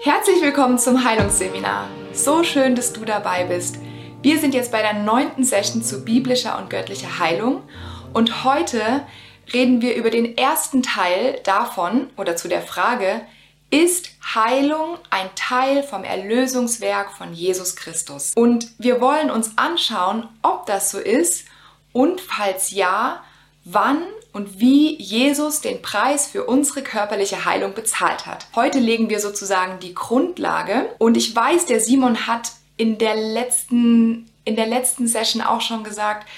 Herzlich willkommen zum Heilungsseminar. So schön, dass du dabei bist. Wir sind jetzt bei der neunten Session zu biblischer und göttlicher Heilung und heute reden wir über den ersten Teil davon oder zu der Frage, ist Heilung ein Teil vom Erlösungswerk von Jesus Christus? Und wir wollen uns anschauen, ob das so ist und falls ja, wann und wie Jesus den Preis für unsere körperliche Heilung bezahlt hat. Heute legen wir sozusagen die Grundlage und ich weiß, der Simon hat in der letzten in der letzten Session auch schon gesagt,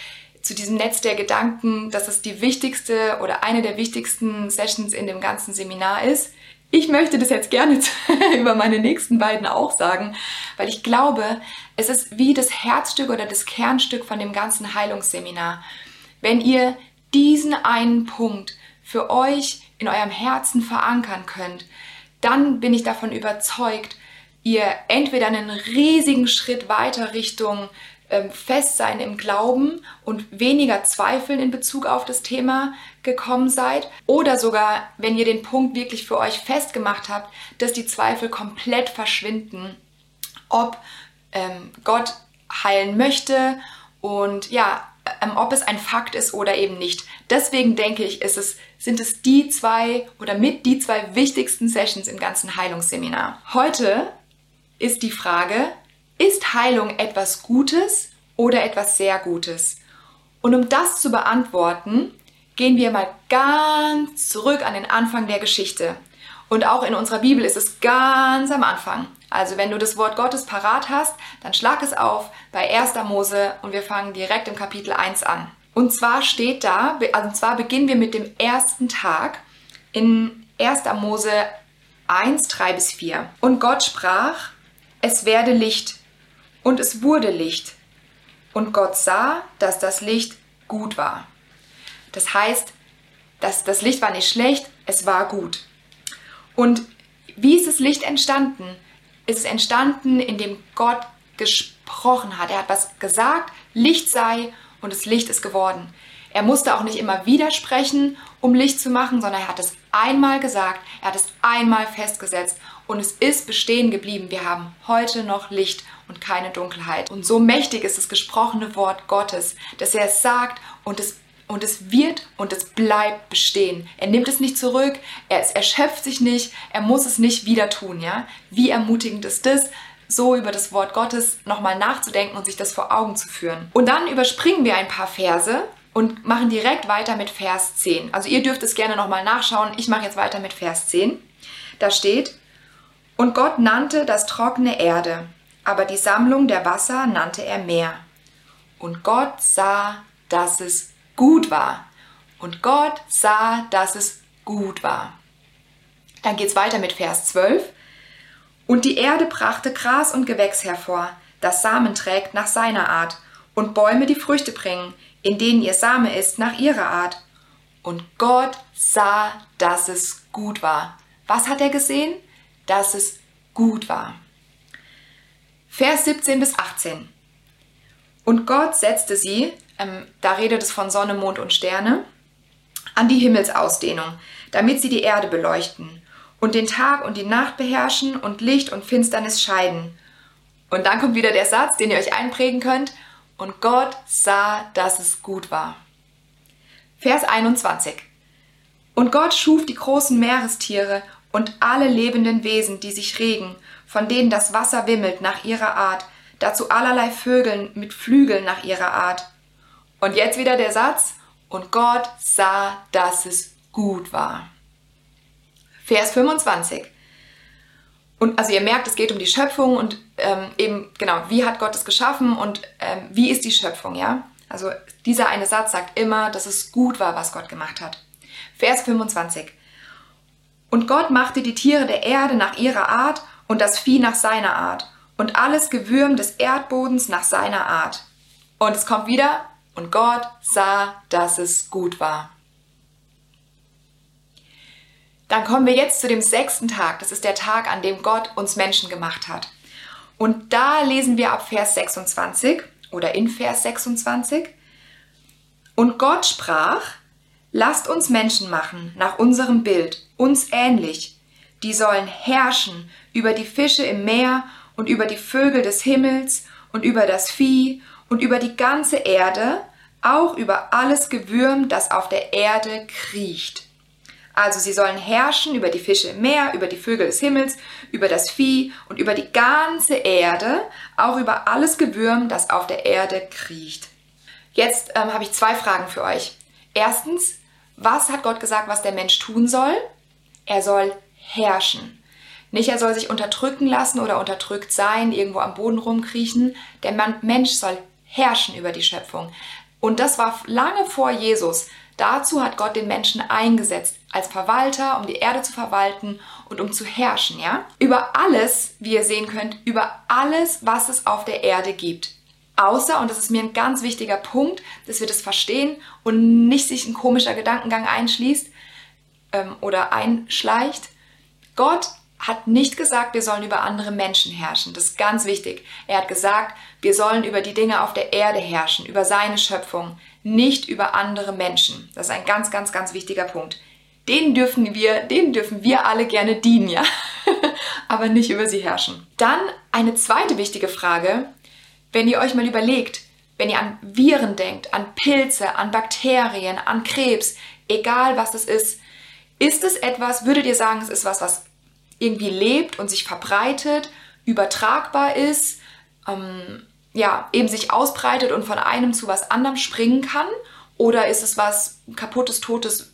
zu diesem Netz der Gedanken, dass es die wichtigste oder eine der wichtigsten Sessions in dem ganzen Seminar ist. Ich möchte das jetzt gerne über meine nächsten beiden auch sagen, weil ich glaube, es ist wie das Herzstück oder das Kernstück von dem ganzen Heilungsseminar. Wenn ihr diesen einen Punkt für euch in eurem Herzen verankern könnt, dann bin ich davon überzeugt, ihr entweder einen riesigen Schritt weiter Richtung ähm, Festsein im Glauben und weniger Zweifeln in Bezug auf das Thema gekommen seid oder sogar, wenn ihr den Punkt wirklich für euch festgemacht habt, dass die Zweifel komplett verschwinden, ob ähm, Gott heilen möchte. Und ja, ähm, ob es ein Fakt ist oder eben nicht. Deswegen denke ich, es, sind es die zwei oder mit die zwei wichtigsten Sessions im ganzen Heilungsseminar. Heute ist die Frage, ist Heilung etwas Gutes oder etwas sehr Gutes? Und um das zu beantworten, gehen wir mal ganz zurück an den Anfang der Geschichte. Und auch in unserer Bibel ist es ganz am Anfang. Also wenn du das Wort Gottes parat hast, dann schlag es auf bei 1. Mose und wir fangen direkt im Kapitel 1 an. Und zwar steht da, also zwar beginnen wir mit dem ersten Tag in 1. Mose 1, 3 bis 4. Und Gott sprach, es werde Licht. Und es wurde Licht. Und Gott sah, dass das Licht gut war. Das heißt, dass das Licht war nicht schlecht, es war gut. Und wie ist das Licht entstanden? Ist es entstanden, indem Gott gesprochen hat. Er hat was gesagt, Licht sei und das Licht ist geworden. Er musste auch nicht immer widersprechen, um Licht zu machen, sondern er hat es einmal gesagt, er hat es einmal festgesetzt und es ist bestehen geblieben. Wir haben heute noch Licht und keine Dunkelheit. Und so mächtig ist das gesprochene Wort Gottes, dass er es sagt und es und es wird und es bleibt bestehen. Er nimmt es nicht zurück, er erschöpft sich nicht, er muss es nicht wieder tun, ja? Wie ermutigend ist das, so über das Wort Gottes nochmal nachzudenken und sich das vor Augen zu führen. Und dann überspringen wir ein paar Verse und machen direkt weiter mit Vers 10. Also ihr dürft es gerne nochmal nachschauen, ich mache jetzt weiter mit Vers 10. Da steht, und Gott nannte das trockene Erde, aber die Sammlung der Wasser nannte er Meer. Und Gott sah, dass es gut war. Und Gott sah, dass es gut war. Dann geht es weiter mit Vers 12. Und die Erde brachte Gras und Gewächs hervor, das Samen trägt nach seiner Art, und Bäume, die Früchte bringen, in denen ihr Same ist nach ihrer Art. Und Gott sah, dass es gut war. Was hat er gesehen? Dass es gut war. Vers 17 bis 18. Und Gott setzte sie, ähm, da redet es von Sonne, Mond und Sterne, an die Himmelsausdehnung, damit sie die Erde beleuchten und den Tag und die Nacht beherrschen und Licht und Finsternis scheiden. Und dann kommt wieder der Satz, den ihr euch einprägen könnt. Und Gott sah, dass es gut war. Vers 21. Und Gott schuf die großen Meerestiere und alle lebenden Wesen, die sich regen, von denen das Wasser wimmelt nach ihrer Art, dazu allerlei Vögeln mit Flügeln nach ihrer Art. Und jetzt wieder der Satz, und Gott sah, dass es gut war. Vers 25. Und also ihr merkt, es geht um die Schöpfung und ähm, eben genau, wie hat Gott es geschaffen und ähm, wie ist die Schöpfung, ja? Also dieser eine Satz sagt immer, dass es gut war, was Gott gemacht hat. Vers 25. Und Gott machte die Tiere der Erde nach ihrer Art und das Vieh nach seiner Art und alles Gewürm des Erdbodens nach seiner Art. Und es kommt wieder, und Gott sah, dass es gut war. Dann kommen wir jetzt zu dem sechsten Tag. Das ist der Tag, an dem Gott uns Menschen gemacht hat. Und da lesen wir ab Vers 26 oder in Vers 26. Und Gott sprach, lasst uns Menschen machen nach unserem Bild, uns ähnlich. die sollen herrschen über die Fische im Meer und über die Vögel des Himmels und über das Vieh und über die ganze Erde, auch über alles Gewürm, das auf der Erde kriecht. Also sie sollen herrschen über die Fische im Meer, über die Vögel des Himmels, über das Vieh und über die ganze Erde, auch über alles Gewürm, das auf der Erde kriecht. Jetzt ähm, habe ich zwei Fragen für euch. Erstens, was hat Gott gesagt, was der Mensch tun soll? Er soll herrschen. Nicht, er soll sich unterdrücken lassen oder unterdrückt sein, irgendwo am Boden rumkriechen. Der Mensch soll herrschen über die Schöpfung. Und das war lange vor Jesus. Dazu hat Gott den Menschen eingesetzt als Verwalter, um die Erde zu verwalten und um zu herrschen, ja? Über alles, wie ihr sehen könnt, über alles, was es auf der Erde gibt. Außer, und das ist mir ein ganz wichtiger Punkt, dass wir das verstehen und nicht sich ein komischer Gedankengang einschließt ähm, oder einschleicht. Gott hat nicht gesagt, wir sollen über andere Menschen herrschen. Das ist ganz wichtig. Er hat gesagt, wir sollen über die Dinge auf der Erde herrschen, über seine Schöpfung, nicht über andere Menschen. Das ist ein ganz, ganz, ganz wichtiger Punkt. Den dürfen wir, denen dürfen wir alle gerne dienen, ja, aber nicht über sie herrschen. Dann eine zweite wichtige Frage, wenn ihr euch mal überlegt, wenn ihr an Viren denkt, an Pilze, an Bakterien, an Krebs, egal was das ist, ist es etwas, würdet ihr sagen, es ist was, was irgendwie lebt und sich verbreitet, übertragbar ist, ähm, ja, eben sich ausbreitet und von einem zu was anderem springen kann? Oder ist es was kaputtes, totes,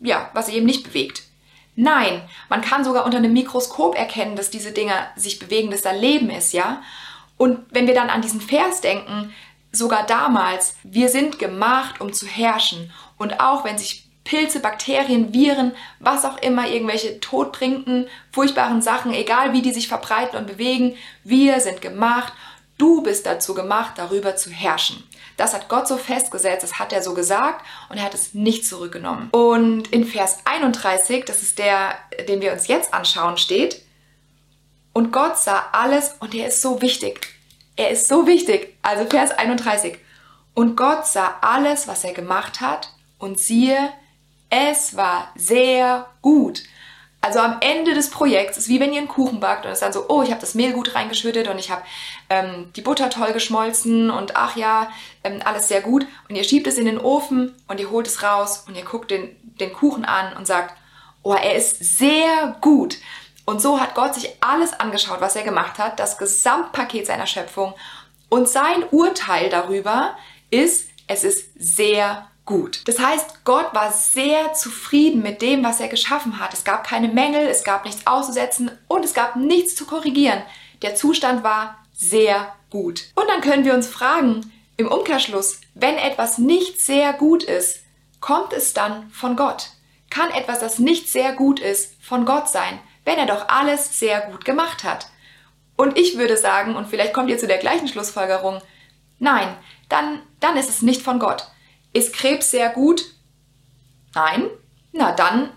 ja, was sich eben nicht bewegt? Nein, man kann sogar unter einem Mikroskop erkennen, dass diese Dinge sich bewegen, dass da Leben ist, ja? Und wenn wir dann an diesen Vers denken, sogar damals, wir sind gemacht, um zu herrschen. Und auch wenn sich Pilze, Bakterien, Viren, was auch immer, irgendwelche todbringenden, furchtbaren Sachen, egal wie die sich verbreiten und bewegen, wir sind gemacht, du bist dazu gemacht, darüber zu herrschen. Das hat Gott so festgesetzt, das hat er so gesagt und er hat es nicht zurückgenommen. Und in Vers 31, das ist der, den wir uns jetzt anschauen, steht, und Gott sah alles und er ist so wichtig. Er ist so wichtig. Also Vers 31. Und Gott sah alles, was er gemacht hat und siehe, es war sehr gut. Also am Ende des Projekts ist wie wenn ihr einen Kuchen backt und es dann so, oh, ich habe das Mehl gut reingeschüttet und ich habe ähm, die Butter toll geschmolzen und ach ja, ähm, alles sehr gut. Und ihr schiebt es in den Ofen und ihr holt es raus und ihr guckt den, den Kuchen an und sagt, oh, er ist sehr gut. Und so hat Gott sich alles angeschaut, was er gemacht hat, das Gesamtpaket seiner Schöpfung. Und sein Urteil darüber ist, es ist sehr gut. Das heißt, Gott war sehr zufrieden mit dem, was er geschaffen hat. Es gab keine Mängel, es gab nichts auszusetzen und es gab nichts zu korrigieren. Der Zustand war sehr gut. Und dann können wir uns fragen, im Umkehrschluss, wenn etwas nicht sehr gut ist, kommt es dann von Gott? Kann etwas, das nicht sehr gut ist, von Gott sein, wenn er doch alles sehr gut gemacht hat? Und ich würde sagen, und vielleicht kommt ihr zu der gleichen Schlussfolgerung, nein, dann, dann ist es nicht von Gott. Ist Krebs sehr gut? Nein? Na dann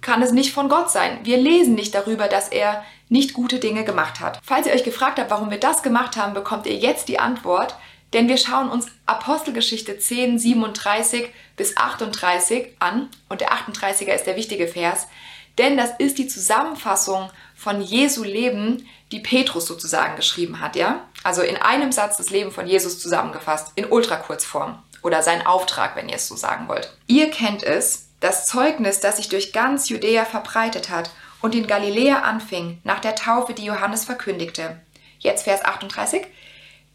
kann es nicht von Gott sein. Wir lesen nicht darüber, dass er nicht gute Dinge gemacht hat. Falls ihr euch gefragt habt, warum wir das gemacht haben, bekommt ihr jetzt die Antwort, denn wir schauen uns Apostelgeschichte 10, 37 bis 38 an und der 38er ist der wichtige Vers, denn das ist die Zusammenfassung von Jesu Leben, die Petrus sozusagen geschrieben hat, ja? Also in einem Satz das Leben von Jesus zusammengefasst, in Ultrakurzform oder sein Auftrag, wenn ihr es so sagen wollt. Ihr kennt es, das Zeugnis, das sich durch ganz Judäa verbreitet hat und in Galiläa anfing, nach der Taufe, die Johannes verkündigte. Jetzt Vers 38.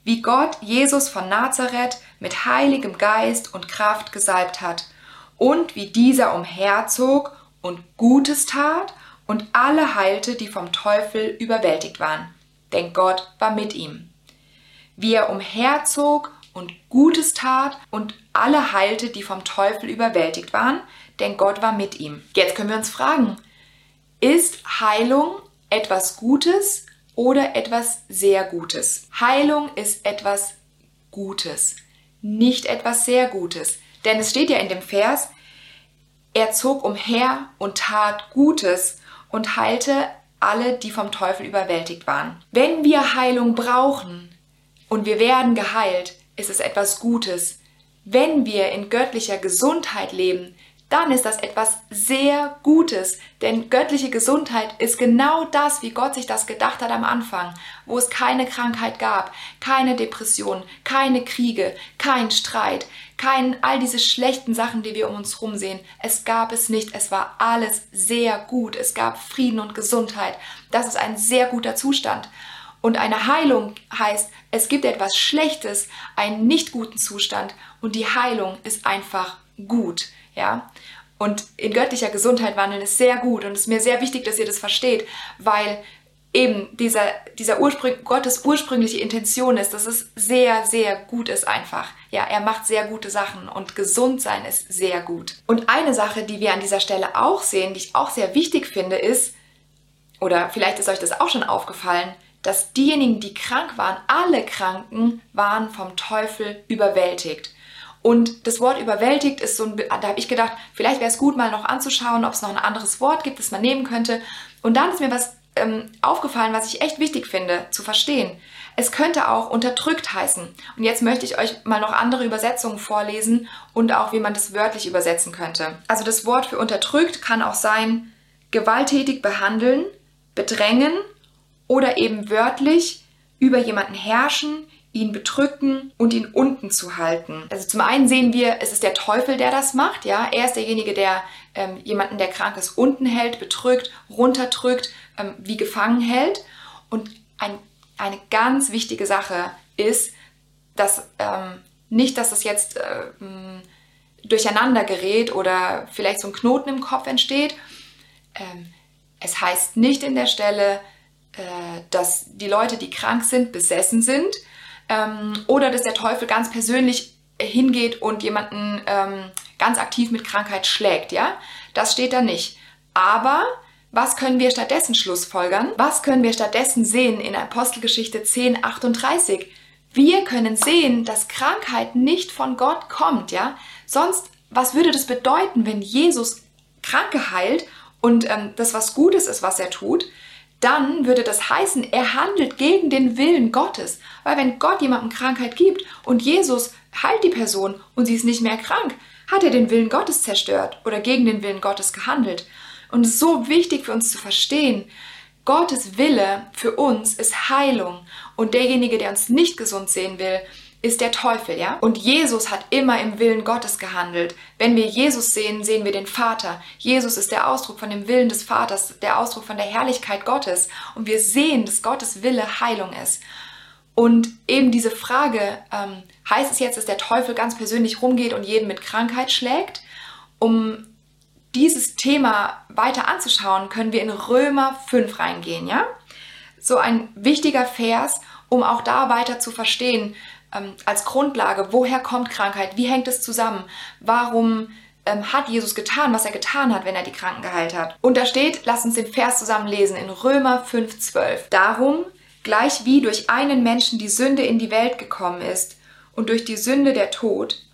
Wie Gott Jesus von Nazareth mit heiligem Geist und Kraft gesalbt hat und wie dieser umherzog und Gutes tat und alle heilte, die vom Teufel überwältigt waren. Denn Gott war mit ihm. Wie er umherzog und Gutes tat und alle heilte, die vom Teufel überwältigt waren, denn Gott war mit ihm. Jetzt können wir uns fragen, ist Heilung etwas Gutes oder etwas sehr Gutes? Heilung ist etwas Gutes, nicht etwas sehr Gutes. Denn es steht ja in dem Vers, er zog umher und tat Gutes und heilte alle, die vom Teufel überwältigt waren. Wenn wir Heilung brauchen und wir werden geheilt, ist es etwas Gutes. Wenn wir in göttlicher Gesundheit leben, dann ist das etwas sehr Gutes. Denn göttliche Gesundheit ist genau das, wie Gott sich das gedacht hat am Anfang, wo es keine Krankheit gab, keine Depression, keine Kriege, kein Streit, kein all diese schlechten Sachen, die wir um uns herum sehen. Es gab es nicht. Es war alles sehr gut. Es gab Frieden und Gesundheit. Das ist ein sehr guter Zustand. Und eine Heilung heißt, es gibt etwas Schlechtes, einen nicht guten Zustand und die Heilung ist einfach gut ja. Und in göttlicher Gesundheit wandeln ist sehr gut und es ist mir sehr wichtig, dass ihr das versteht, weil eben dieser, dieser Ursprung, Gottes ursprüngliche Intention ist, dass es sehr, sehr gut ist einfach. Ja, er macht sehr gute Sachen und gesund sein ist sehr gut. Und eine Sache, die wir an dieser Stelle auch sehen, die ich auch sehr wichtig finde, ist, oder vielleicht ist euch das auch schon aufgefallen, dass diejenigen, die krank waren, alle Kranken waren vom Teufel überwältigt. Und das Wort überwältigt ist so ein, da habe ich gedacht, vielleicht wäre es gut, mal noch anzuschauen, ob es noch ein anderes Wort gibt, das man nehmen könnte. Und dann ist mir was ähm, aufgefallen, was ich echt wichtig finde zu verstehen. Es könnte auch unterdrückt heißen. Und jetzt möchte ich euch mal noch andere Übersetzungen vorlesen und auch, wie man das wörtlich übersetzen könnte. Also das Wort für unterdrückt kann auch sein gewalttätig behandeln, bedrängen oder eben wörtlich über jemanden herrschen, ihn bedrücken und ihn unten zu halten. Also zum einen sehen wir, es ist der Teufel, der das macht. Ja, er ist derjenige, der ähm, jemanden, der krank ist, unten hält, bedrückt, runterdrückt, ähm, wie gefangen hält. Und ein, eine ganz wichtige Sache ist, dass ähm, nicht, dass es jetzt äh, durcheinander gerät oder vielleicht so ein Knoten im Kopf entsteht. Ähm, es heißt nicht in der Stelle, äh, dass die Leute, die krank sind, besessen sind, ähm, oder dass der Teufel ganz persönlich hingeht und jemanden ähm, ganz aktiv mit Krankheit schlägt, ja? Das steht da nicht. Aber was können wir stattdessen schlussfolgern? Was können wir stattdessen sehen in Apostelgeschichte 10, 38? Wir können sehen, dass Krankheit nicht von Gott kommt, ja? Sonst, was würde das bedeuten, wenn Jesus Kranke heilt und ähm, das was Gutes ist, was er tut? Dann würde das heißen, er handelt gegen den Willen Gottes. Weil wenn Gott jemandem Krankheit gibt und Jesus heilt die Person und sie ist nicht mehr krank, hat er den Willen Gottes zerstört oder gegen den Willen Gottes gehandelt. Und es ist so wichtig für uns zu verstehen, Gottes Wille für uns ist Heilung und derjenige, der uns nicht gesund sehen will, ist der Teufel, ja? Und Jesus hat immer im Willen Gottes gehandelt. Wenn wir Jesus sehen, sehen wir den Vater. Jesus ist der Ausdruck von dem Willen des Vaters, der Ausdruck von der Herrlichkeit Gottes. Und wir sehen, dass Gottes Wille Heilung ist. Und eben diese Frage, ähm, heißt es jetzt, dass der Teufel ganz persönlich rumgeht und jeden mit Krankheit schlägt? Um dieses Thema weiter anzuschauen, können wir in Römer 5 reingehen, ja? So ein wichtiger Vers, um auch da weiter zu verstehen, ähm, als Grundlage, woher kommt Krankheit, wie hängt es zusammen, warum ähm, hat Jesus getan, was er getan hat, wenn er die Kranken geheilt hat. Und da steht, lass uns den Vers zusammen lesen in Römer 5,12. Darum, gleich wie durch einen Menschen die Sünde in die Welt gekommen ist und durch die Sünde der Tod,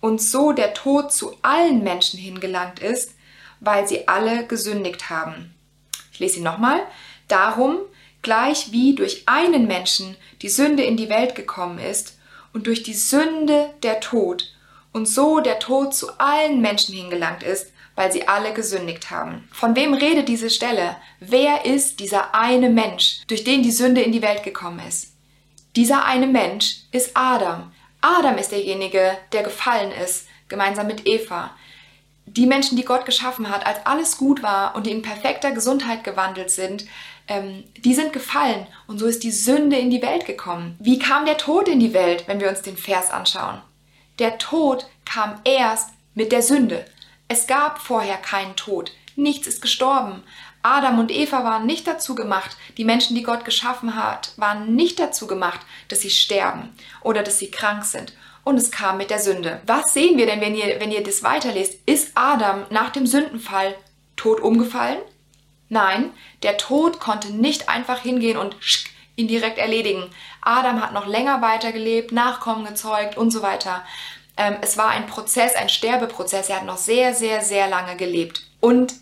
und so der Tod zu allen Menschen hingelangt ist, weil sie alle gesündigt haben. Ich lese ihn nochmal. Darum, gleich wie durch einen Menschen die Sünde in die Welt gekommen ist und durch die Sünde der Tod und so der Tod zu allen Menschen hingelangt ist, weil sie alle gesündigt haben. Von wem redet diese Stelle? Wer ist dieser eine Mensch, durch den die Sünde in die Welt gekommen ist? Dieser eine Mensch ist Adam. Adam ist derjenige, der gefallen ist, gemeinsam mit Eva. Die Menschen, die Gott geschaffen hat, als alles gut war und die in perfekter Gesundheit gewandelt sind, ähm, die sind gefallen und so ist die Sünde in die Welt gekommen. Wie kam der Tod in die Welt, wenn wir uns den Vers anschauen? Der Tod kam erst mit der Sünde. Es gab vorher keinen Tod. Nichts ist gestorben. Adam und Eva waren nicht dazu gemacht, die Menschen, die Gott geschaffen hat, waren nicht dazu gemacht, dass sie sterben oder dass sie krank sind. Und es kam mit der Sünde. Was sehen wir denn, wenn ihr, wenn ihr das weiterlest? Ist Adam nach dem Sündenfall tot umgefallen? Nein, der Tod konnte nicht einfach hingehen und ihn direkt erledigen. Adam hat noch länger weitergelebt, Nachkommen gezeugt und so weiter. Ähm, es war ein Prozess, ein Sterbeprozess. Er hat noch sehr, sehr, sehr lange gelebt. Und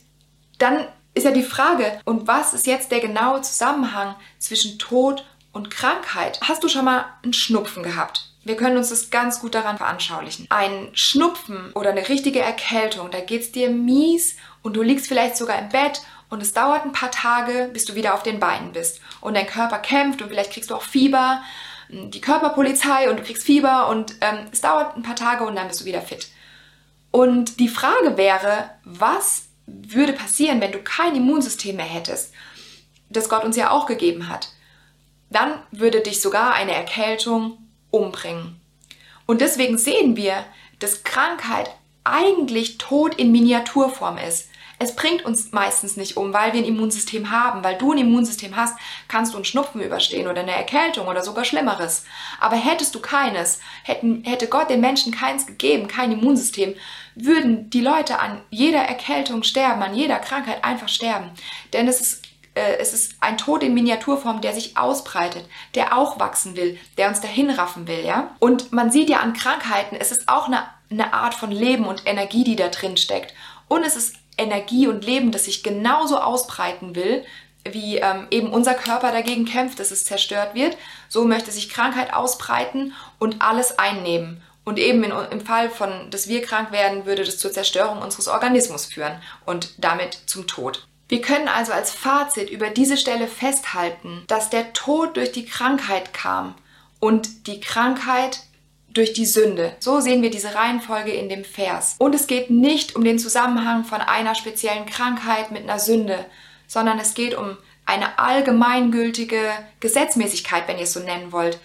dann ist ja die Frage, und was ist jetzt der genaue Zusammenhang zwischen Tod und Krankheit? Hast du schon mal einen Schnupfen gehabt? Wir können uns das ganz gut daran veranschaulichen. Ein Schnupfen oder eine richtige Erkältung, da geht es dir mies und du liegst vielleicht sogar im Bett und es dauert ein paar Tage, bis du wieder auf den Beinen bist. Und dein Körper kämpft und vielleicht kriegst du auch Fieber, die Körperpolizei und du kriegst Fieber und ähm, es dauert ein paar Tage und dann bist du wieder fit. Und die Frage wäre, was würde passieren, wenn du kein Immunsystem mehr hättest, das Gott uns ja auch gegeben hat? Dann würde dich sogar eine Erkältung umbringen. Und deswegen sehen wir, dass Krankheit eigentlich Tod in Miniaturform ist. Es bringt uns meistens nicht um, weil wir ein Immunsystem haben. Weil du ein Immunsystem hast, kannst du einen Schnupfen überstehen oder eine Erkältung oder sogar Schlimmeres. Aber hättest du keines, hätten, hätte Gott den Menschen keins gegeben, kein Immunsystem, würden die Leute an jeder Erkältung sterben, an jeder Krankheit einfach sterben. Denn es ist äh, es ist ein Tod in Miniaturform, der sich ausbreitet, der auch wachsen will, der uns dahin raffen will, ja? Und man sieht ja an Krankheiten, es ist auch eine, eine Art von Leben und Energie, die da drin steckt. Und es ist Energie und Leben, das sich genauso ausbreiten will, wie ähm, eben unser Körper dagegen kämpft, dass es zerstört wird. So möchte sich Krankheit ausbreiten und alles einnehmen. Und eben in, im Fall von, dass wir krank werden, würde das zur Zerstörung unseres Organismus führen und damit zum Tod. Wir können also als Fazit über diese Stelle festhalten, dass der Tod durch die Krankheit kam und die Krankheit durch die Sünde. So sehen wir diese Reihenfolge in dem Vers. Und es geht nicht um den Zusammenhang von einer speziellen Krankheit mit einer Sünde, sondern es geht um eine allgemeingültige Gesetzmäßigkeit, wenn ihr es so nennen wollt,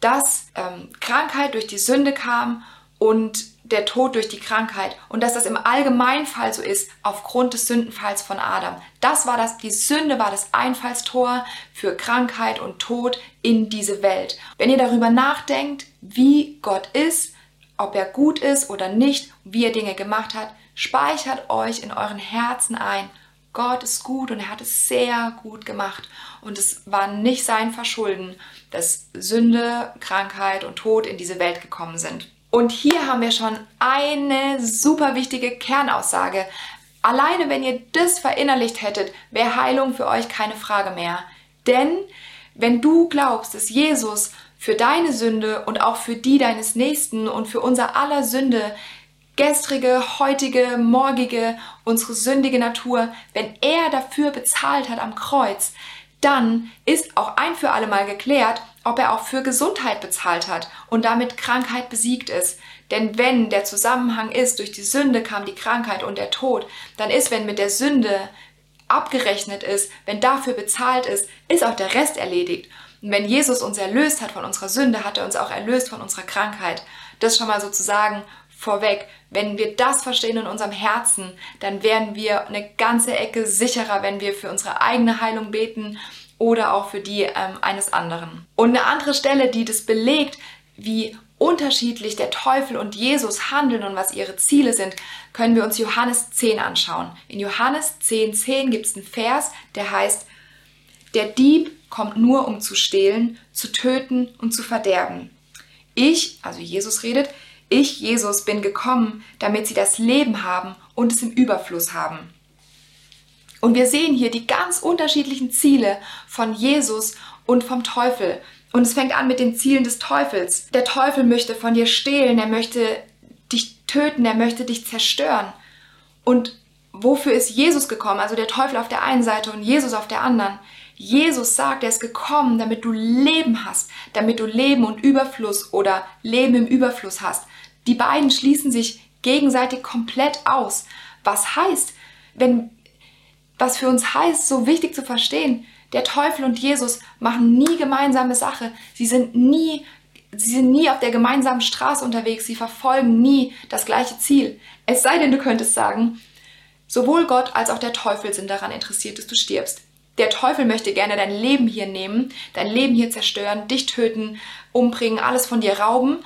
dass ähm, Krankheit durch die Sünde kam und der Tod durch die Krankheit und dass das im Allgemeinfall so ist aufgrund des Sündenfalls von Adam. Das war das, die Sünde war das Einfallstor für Krankheit und Tod in diese Welt. Wenn ihr darüber nachdenkt, wie Gott ist, ob er gut ist oder nicht, wie er Dinge gemacht hat, speichert euch in euren Herzen ein. Gott ist gut und er hat es sehr gut gemacht. Und es war nicht sein Verschulden, dass Sünde, Krankheit und Tod in diese Welt gekommen sind. Und hier haben wir schon eine super wichtige Kernaussage. Alleine wenn ihr das verinnerlicht hättet, wäre Heilung für euch keine Frage mehr. Denn wenn du glaubst, dass Jesus für deine Sünde und auch für die deines Nächsten und für unser aller Sünde gestrige, heutige, morgige, unsere sündige Natur, wenn er dafür bezahlt hat am Kreuz, dann ist auch ein für alle Mal geklärt, ob er auch für Gesundheit bezahlt hat und damit Krankheit besiegt ist. Denn wenn der Zusammenhang ist, durch die Sünde kam die Krankheit und der Tod, dann ist, wenn mit der Sünde abgerechnet ist, wenn dafür bezahlt ist, ist auch der Rest erledigt. Und wenn Jesus uns erlöst hat von unserer Sünde, hat er uns auch erlöst von unserer Krankheit. Das schon mal sozusagen vorweg. Wenn wir das verstehen in unserem Herzen, dann werden wir eine ganze Ecke sicherer, wenn wir für unsere eigene Heilung beten oder auch für die ähm, eines anderen. Und eine andere Stelle, die das belegt, wie unterschiedlich der Teufel und Jesus handeln und was ihre Ziele sind, können wir uns Johannes 10 anschauen. In Johannes 10, 10 gibt es einen Vers, der heißt, der Dieb kommt nur, um zu stehlen, zu töten und zu verderben. Ich, also Jesus redet, ich, Jesus, bin gekommen, damit sie das Leben haben und es im Überfluss haben. Und wir sehen hier die ganz unterschiedlichen Ziele von Jesus und vom Teufel. Und es fängt an mit den Zielen des Teufels. Der Teufel möchte von dir stehlen, er möchte dich töten, er möchte dich zerstören. Und wofür ist Jesus gekommen? Also der Teufel auf der einen Seite und Jesus auf der anderen. Jesus sagt, er ist gekommen, damit du Leben hast, damit du Leben und Überfluss oder Leben im Überfluss hast. Die beiden schließen sich gegenseitig komplett aus. Was heißt, wenn was für uns heißt, so wichtig zu verstehen. Der Teufel und Jesus machen nie gemeinsame Sache. Sie sind nie, sie sind nie auf der gemeinsamen Straße unterwegs. Sie verfolgen nie das gleiche Ziel. Es sei denn, du könntest sagen, sowohl Gott als auch der Teufel sind daran interessiert, dass du stirbst. Der Teufel möchte gerne dein Leben hier nehmen, dein Leben hier zerstören, dich töten, umbringen, alles von dir rauben.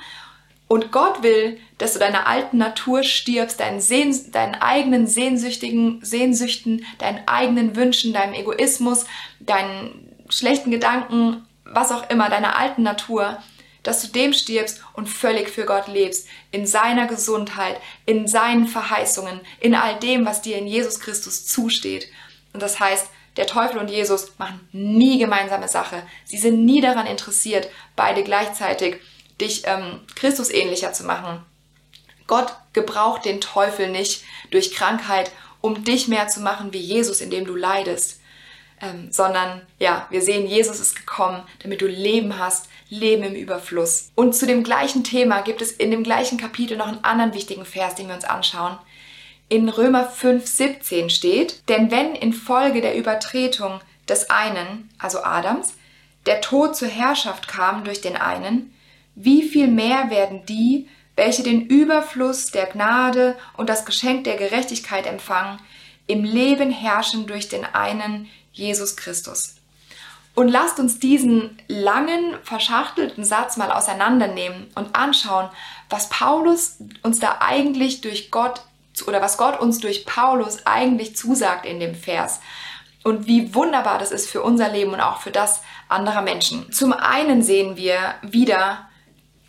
Und Gott will, dass du deiner alten Natur stirbst, deinen, Sehn, deinen eigenen sehnsüchtigen Sehnsüchten, deinen eigenen Wünschen, deinem Egoismus, deinen schlechten Gedanken, was auch immer, deiner alten Natur, dass du dem stirbst und völlig für Gott lebst, in seiner Gesundheit, in seinen Verheißungen, in all dem, was dir in Jesus Christus zusteht. Und das heißt, der Teufel und Jesus machen nie gemeinsame Sache. Sie sind nie daran interessiert, beide gleichzeitig dich ähm, Christus ähnlicher zu machen. Gott gebraucht den Teufel nicht durch Krankheit, um dich mehr zu machen wie Jesus, indem du leidest, ähm, sondern ja, wir sehen, Jesus ist gekommen, damit du Leben hast, Leben im Überfluss. Und zu dem gleichen Thema gibt es in dem gleichen Kapitel noch einen anderen wichtigen Vers, den wir uns anschauen. In Römer 5, 17 steht, denn wenn infolge der Übertretung des einen, also Adams, der Tod zur Herrschaft kam durch den einen, wie viel mehr werden die, welche den Überfluss der Gnade und das Geschenk der Gerechtigkeit empfangen, im Leben herrschen durch den einen Jesus Christus. Und lasst uns diesen langen, verschachtelten Satz mal auseinandernehmen und anschauen, was Paulus uns da eigentlich durch Gott oder was Gott uns durch Paulus eigentlich zusagt in dem Vers. Und wie wunderbar das ist für unser Leben und auch für das anderer Menschen. Zum einen sehen wir wieder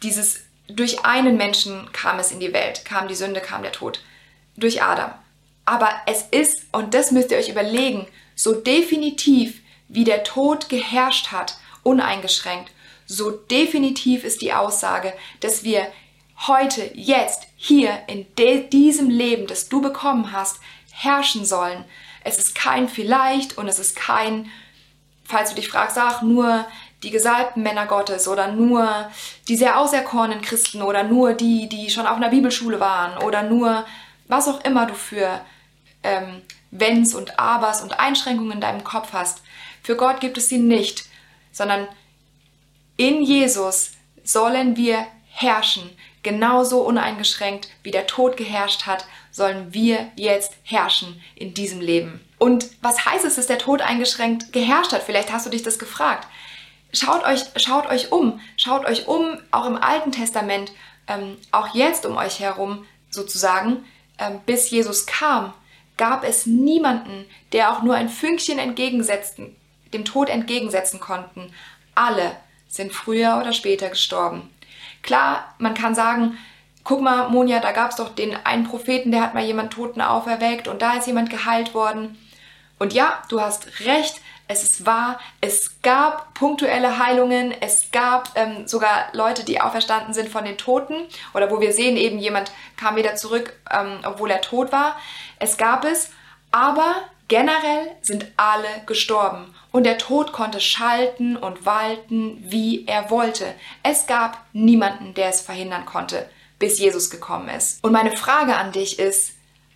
dieses durch einen Menschen kam es in die Welt, kam die Sünde, kam der Tod. Durch Adam. Aber es ist, und das müsst ihr euch überlegen, so definitiv wie der Tod geherrscht hat, uneingeschränkt, so definitiv ist die Aussage, dass wir heute, jetzt, hier, in diesem Leben, das du bekommen hast, herrschen sollen. Es ist kein vielleicht und es ist kein, falls du dich fragst, ach, nur die gesalbten Männer Gottes oder nur die sehr auserkorenen Christen oder nur die, die schon auf einer Bibelschule waren oder nur was auch immer du für ähm, Wenns und Abers und Einschränkungen in deinem Kopf hast. Für Gott gibt es sie nicht, sondern in Jesus sollen wir herrschen. Genauso uneingeschränkt wie der Tod geherrscht hat, sollen wir jetzt herrschen in diesem Leben. Und was heißt es, dass der Tod eingeschränkt geherrscht hat? Vielleicht hast du dich das gefragt. Schaut euch, schaut euch um, schaut euch um, auch im Alten Testament, ähm, auch jetzt um euch herum sozusagen, ähm, bis Jesus kam, gab es niemanden, der auch nur ein Fünkchen entgegensetzten, dem Tod entgegensetzen konnten. Alle sind früher oder später gestorben. Klar, man kann sagen, guck mal, Monja, da gab es doch den einen Propheten, der hat mal jemand Toten auferweckt und da ist jemand geheilt worden. Und ja, du hast recht, es ist wahr, es gab punktuelle Heilungen, es gab ähm, sogar Leute, die auferstanden sind von den Toten oder wo wir sehen, eben jemand kam wieder zurück, ähm, obwohl er tot war. Es gab es, aber generell sind alle gestorben und der Tod konnte schalten und walten, wie er wollte. Es gab niemanden, der es verhindern konnte, bis Jesus gekommen ist. Und meine Frage an dich ist,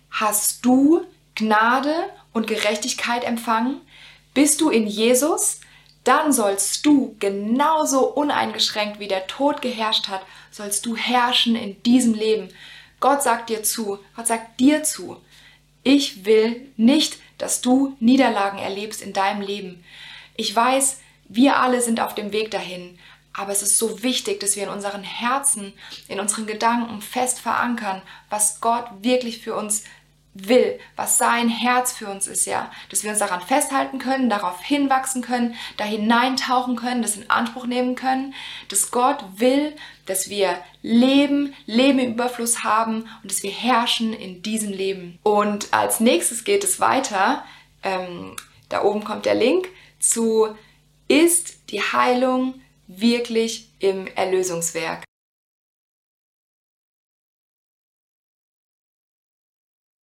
hast du Gnade und Gerechtigkeit empfangen? Bist du in Jesus, dann sollst du genauso uneingeschränkt wie der Tod geherrscht hat, sollst du herrschen in diesem Leben. Gott sagt dir zu, Gott sagt dir zu, ich will nicht, dass du Niederlagen erlebst in deinem Leben. Ich weiß, wir alle sind auf dem Weg dahin, aber es ist so wichtig, dass wir in unseren Herzen, in unseren Gedanken fest verankern, was Gott wirklich für uns will, was sein Herz für uns ist, ja, dass wir uns daran festhalten können, darauf hinwachsen können, da hineintauchen können, das in Anspruch nehmen können, dass Gott will, dass wir leben, Leben im Überfluss haben und dass wir herrschen in diesem Leben. Und als nächstes geht es weiter, ähm, da oben kommt der Link zu, ist die Heilung wirklich im Erlösungswerk?